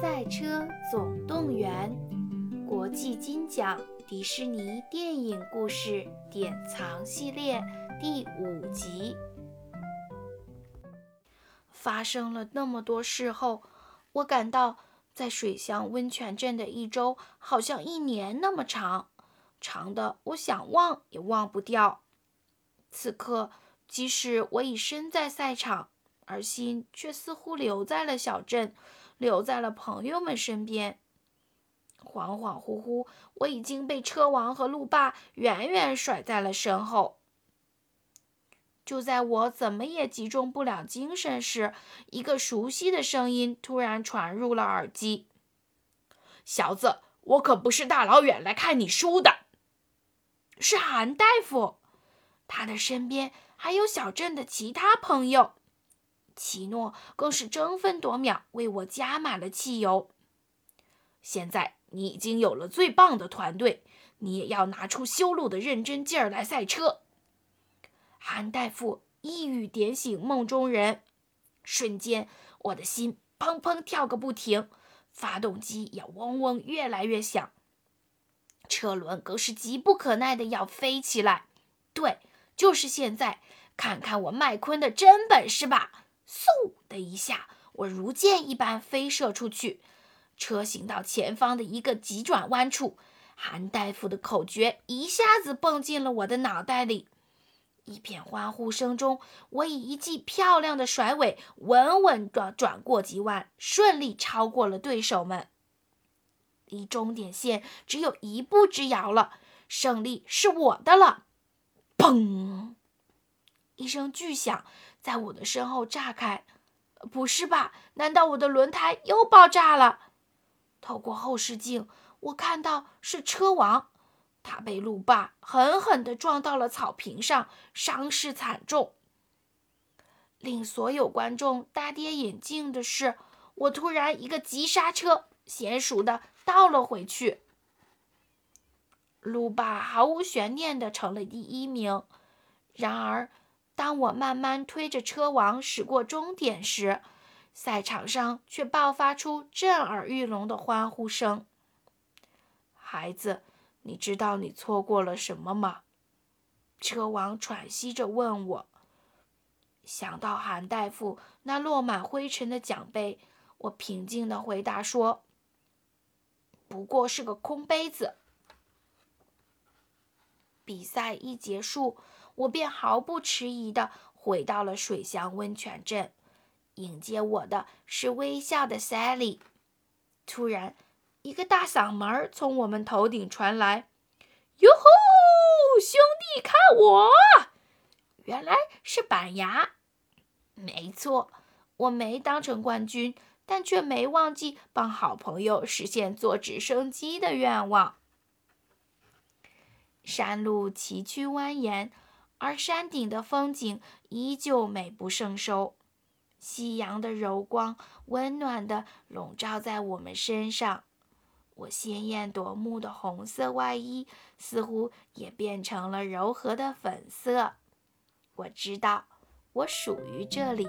赛车总动员》国际金奖迪士尼电影故事典藏系列第五集。发生了那么多事后，我感到在水乡温泉镇的一周好像一年那么长，长的我想忘也忘不掉。此刻，即使我已身在赛场，而心却似乎留在了小镇，留在了朋友们身边。恍恍惚惚，我已经被车王和路霸远远甩在了身后。就在我怎么也集中不了精神时，一个熟悉的声音突然传入了耳机：“小子，我可不是大老远来看你输的，是韩大夫。”他的身边还有小镇的其他朋友，奇诺更是争分夺秒为我加满了汽油。现在你已经有了最棒的团队，你也要拿出修路的认真劲儿来赛车。韩大夫一语点醒梦中人，瞬间我的心砰砰跳个不停，发动机也嗡嗡越来越响，车轮更是急不可耐的要飞起来。对。就是现在，看看我麦昆的真本事吧！嗖的一下，我如箭一般飞射出去，车行到前方的一个急转弯处，韩大夫的口诀一下子蹦进了我的脑袋里。一片欢呼声中，我以一记漂亮的甩尾，稳稳地转过急弯，顺利超过了对手们。离终点线只有一步之遥了，胜利是我的了！砰！一声巨响在我的身后炸开。不是吧？难道我的轮胎又爆炸了？透过后视镜，我看到是车王，他被路霸狠狠地撞到了草坪上，伤势惨重。令所有观众大跌眼镜的是，我突然一个急刹车，娴熟地倒了回去。路霸毫无悬念地成了第一名。然而，当我慢慢推着车王驶过终点时，赛场上却爆发出震耳欲聋的欢呼声。孩子，你知道你错过了什么吗？车王喘息着问我。想到韩大夫那落满灰尘的奖杯，我平静地回答说：“不过是个空杯子。”比赛一结束，我便毫不迟疑地回到了水乡温泉镇。迎接我的是微笑的 Sally。突然，一个大嗓门从我们头顶传来：“哟吼，兄弟，看我！”原来是板牙。没错，我没当成冠军，但却没忘记帮好朋友实现坐直升机的愿望。山路崎岖蜿蜒，而山顶的风景依旧美不胜收。夕阳的柔光温暖地笼罩在我们身上，我鲜艳夺目的红色外衣似乎也变成了柔和的粉色。我知道，我属于这里。